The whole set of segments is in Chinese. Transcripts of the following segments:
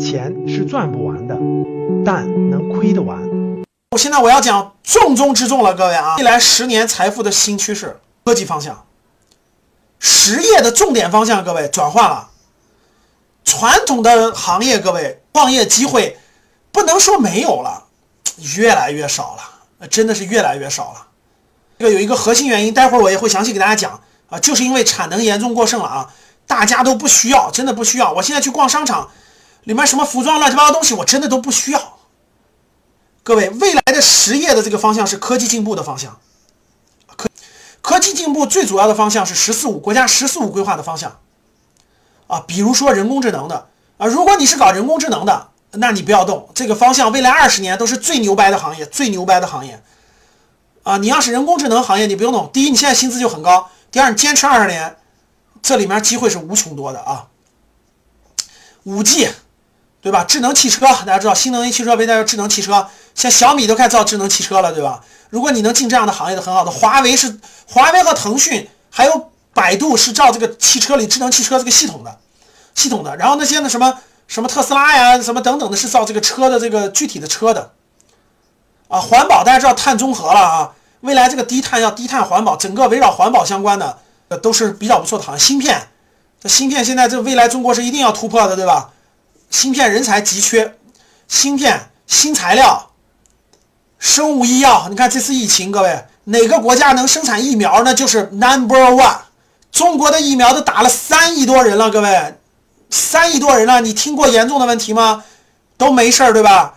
钱是赚不完的，但能亏得完。我现在我要讲重中之重了，各位啊，未来十年财富的新趋势，科技方向，实业的重点方向，各位转换了。传统的行业，各位创业机会不能说没有了，越来越少了，真的是越来越少了。这个有一个核心原因，待会儿我也会详细给大家讲啊，就是因为产能严重过剩了啊，大家都不需要，真的不需要。我现在去逛商场，里面什么服装乱七八糟东西，我真的都不需要。各位，未来的实业的这个方向是科技进步的方向，科科技进步最主要的方向是“十四五”国家“十四五”规划的方向。啊，比如说人工智能的啊，如果你是搞人工智能的，那你不要动这个方向，未来二十年都是最牛掰的行业，最牛掰的行业。啊，你要是人工智能行业，你不用动。第一，你现在薪资就很高；第二，你坚持二十年，这里面机会是无穷多的啊。五 G，对吧？智能汽车，大家知道新能源汽车为代智能汽车，像小米都开始造智能汽车了，对吧？如果你能进这样的行业的，很好的。华为是华为和腾讯还有。百度是造这个汽车里智能汽车这个系统的，系统的。然后那些那什么什么特斯拉呀，什么等等的，是造这个车的这个具体的车的。啊，环保大家知道碳中和了啊，未来这个低碳要低碳环保，整个围绕环保相关的都是比较不错的行业。芯片，这芯片现在这未来中国是一定要突破的，对吧？芯片人才急缺，芯片新材料，生物医药。你看这次疫情，各位哪个国家能生产疫苗，那就是 number one。中国的疫苗都打了三亿多人了，各位，三亿多人了，你听过严重的问题吗？都没事儿，对吧？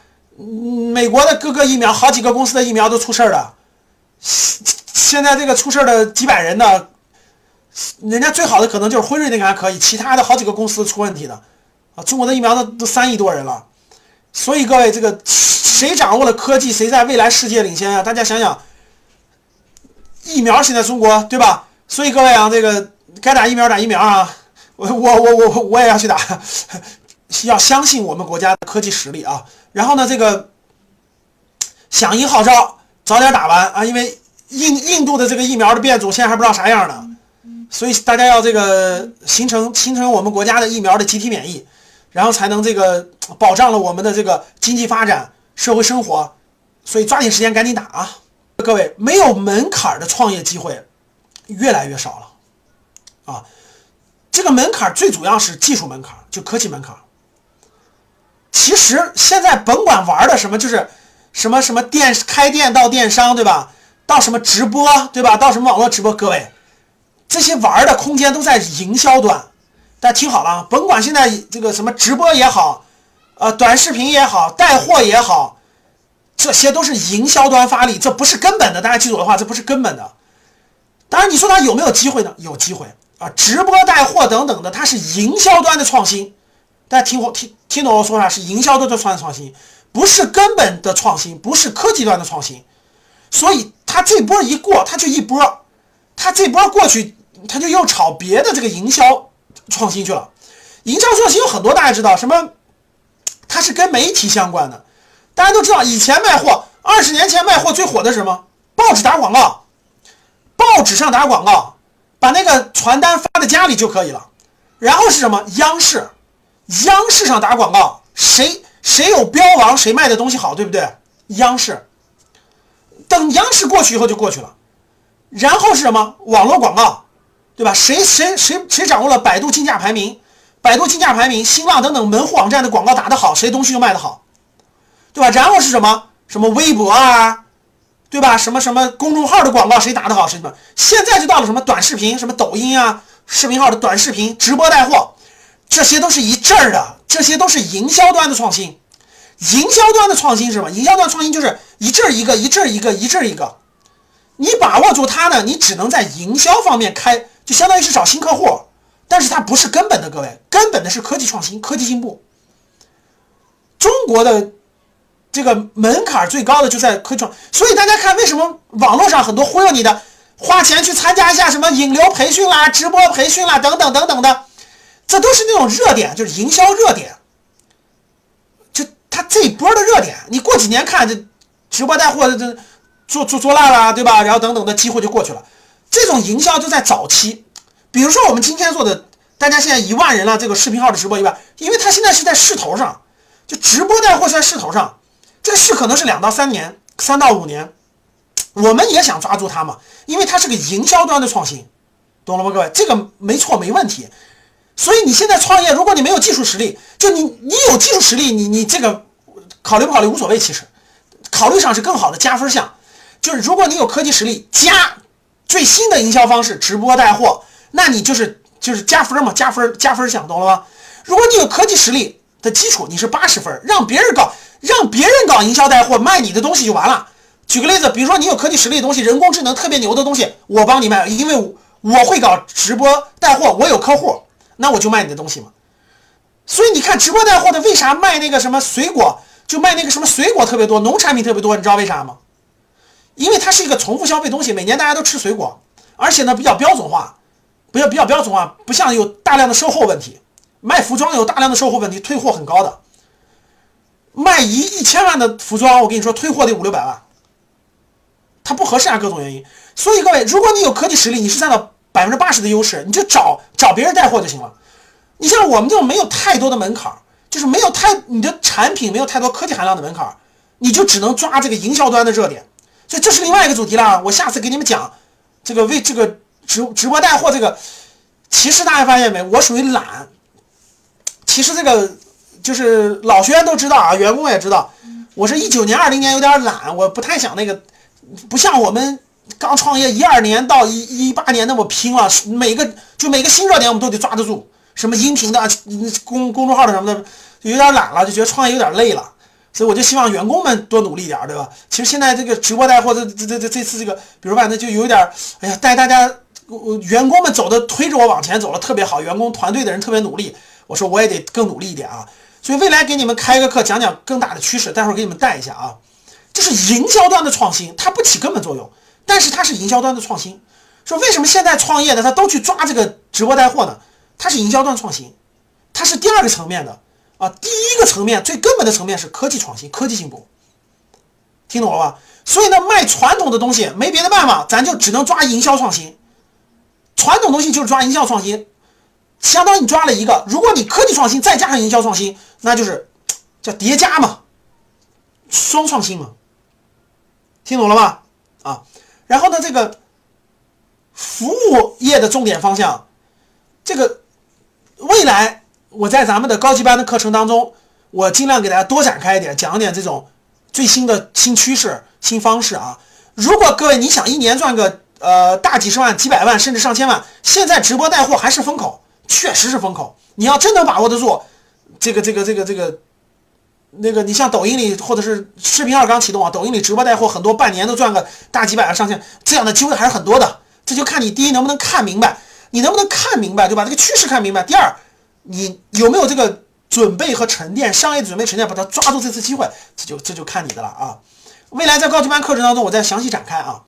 美国的各个疫苗，好几个公司的疫苗都出事儿了。现在这个出事儿的几百人的，人家最好的可能就是辉瑞那个还可以，其他的好几个公司出问题的啊。中国的疫苗都都三亿多人了，所以各位，这个谁掌握了科技，谁在未来世界领先啊？大家想想，疫苗现在中国对吧？所以各位啊，这个该打疫苗打疫苗啊！我我我我我也要去打，要相信我们国家的科技实力啊！然后呢，这个响应号召，早点打完啊！因为印印度的这个疫苗的变种现在还不知道啥样呢，所以大家要这个形成形成我们国家的疫苗的集体免疫，然后才能这个保障了我们的这个经济发展、社会生活。所以抓紧时间赶紧打啊！各位，没有门槛的创业机会。越来越少了，啊，这个门槛最主要是技术门槛，就科技门槛。其实现在甭管玩的什么，就是什么什么电开店到电商，对吧？到什么直播，对吧？到什么网络直播，各位，这些玩的空间都在营销端。大家听好了啊，甭管现在这个什么直播也好，呃，短视频也好，带货也好，这些都是营销端发力，这不是根本的。大家记住我的话，这不是根本的。当然，你说它有没有机会呢？有机会啊！直播带货等等的，它是营销端的创新。大家听我听听懂我说啥？是营销端的创创新，不是根本的创新，不是科技端的创新。所以它这波一过，它就一波，它这波过去，他就又炒别的这个营销创新去了。营销创新有很多，大家知道什么？它是跟媒体相关的。大家都知道，以前卖货，二十年前卖货最火的是什么？报纸打广告。报纸上打广告，把那个传单发在家里就可以了。然后是什么？央视，央视上打广告，谁谁有标王，谁卖的东西好，对不对？央视，等央视过去以后就过去了。然后是什么？网络广告，对吧？谁谁谁谁掌握了百度竞价排名，百度竞价排名，新浪等等门户网站的广告打得好，谁东西就卖得好，对吧？然后是什么？什么微博啊？对吧？什么什么公众号的广告谁打得好谁么？现在就到了什么短视频，什么抖音啊，视频号的短视频直播带货，这些都是一阵儿的，这些都是营销端的创新。营销端的创新是什么？营销端创新就是一阵儿一个，一阵儿一个，一阵儿一个。你把握住它呢，你只能在营销方面开，就相当于是找新客户，但是它不是根本的，各位，根本的是科技创新、科技进步。中国的。这个门槛最高的就在科创，所以大家看为什么网络上很多忽悠你的，花钱去参加一下什么引流培训啦、直播培训啦等等等等的，这都是那种热点，就是营销热点。就他这一波的热点，你过几年看这直播带货这做做做烂了，对吧？然后等等的机会就过去了。这种营销就在早期，比如说我们今天做的大家现在一万人了，这个视频号的直播一万，因为它现在是在势头上，就直播带货是在势头上，这个势可能是两到三年，三到五年，我们也想抓住它嘛，因为它是个营销端的创新，懂了吗，各位？这个没错，没问题。所以你现在创业，如果你没有技术实力，就你你有技术实力，你你这个考虑不考虑无所谓，其实考虑上是更好的加分项。就是如果你有科技实力加最新的营销方式直播带货，那你就是就是加分嘛，加分加分项，懂了吗？如果你有科技实力的基础，你是八十分，让别人搞让别人搞营销带货卖你的东西就完了。举个例子，比如说你有科技实力的东西，人工智能特别牛的东西，我帮你卖，因为我会搞直播带货，我有客户，那我就卖你的东西嘛。所以你看直播带货的为啥卖那个什么水果，就卖那个什么水果特别多，农产品特别多，你知道为啥吗？因为它是一个重复消费东西，每年大家都吃水果，而且呢比较标准化，不要比较标准化，不像有大量的售后问题，卖服装有大量的售后问题，退货很高的，卖一一千万的服装，我跟你说退货得五六百万，它不合适啊，各种原因。所以各位，如果你有科技实力，你是占到百分之八十的优势，你就找找别人带货就行了。你像我们这种没有太多的门槛，就是没有太你的产品没有太多科技含量的门槛，你就只能抓这个营销端的热点。所以这是另外一个主题了，我下次给你们讲这个为这个直直播带货这个。其实大家发现没，我属于懒。其实这个就是老学员都知道啊，员工也知道，我是一九年、二零年有点懒，我不太想那个，不像我们刚创业一二年到一一八年那么拼了，每个就每个新热点我们都得抓得住，什么音频的、公公众号的什么的，就有点懒了，就觉得创业有点累了。所以我就希望员工们多努力点，对吧？其实现在这个直播带货，这这这这次这个，比如吧，那就有点，哎呀，带大家，员工们走的推着我往前走了，特别好，员工团队的人特别努力。我说我也得更努力一点啊。所以未来给你们开个课，讲讲更大的趋势，待会儿给你们带一下啊。这是营销端的创新，它不起根本作用，但是它是营销端的创新。说为什么现在创业的他都去抓这个直播带货呢？它是营销端创新，它是第二个层面的。啊，第一个层面最根本的层面是科技创新、科技进步，听懂了吧？所以呢，卖传统的东西没别的办法，咱就只能抓营销创新。传统东西就是抓营销创新，相当于你抓了一个。如果你科技创新再加上营销创新，那就是叫叠加嘛，双创新嘛，听懂了吧？啊，然后呢，这个服务业的重点方向，这个未来。我在咱们的高级班的课程当中，我尽量给大家多展开一点，讲一点这种最新的新趋势、新方式啊。如果各位你想一年赚个呃大几十万、几百万，甚至上千万，现在直播带货还是风口，确实是风口。你要真能把握得住，这个、这个、这个、这个，那个你像抖音里或者是视频号刚启动啊，抖音里直播带货很多，半年都赚个大几百万、上千，这样的机会还是很多的。这就看你第一能不能看明白，你能不能看明白，对吧？这个趋势看明白。第二。你有没有这个准备和沉淀？商业准备沉淀，把它抓住这次机会，这就这就看你的了啊！未来在高级班课程当中，我再详细展开啊。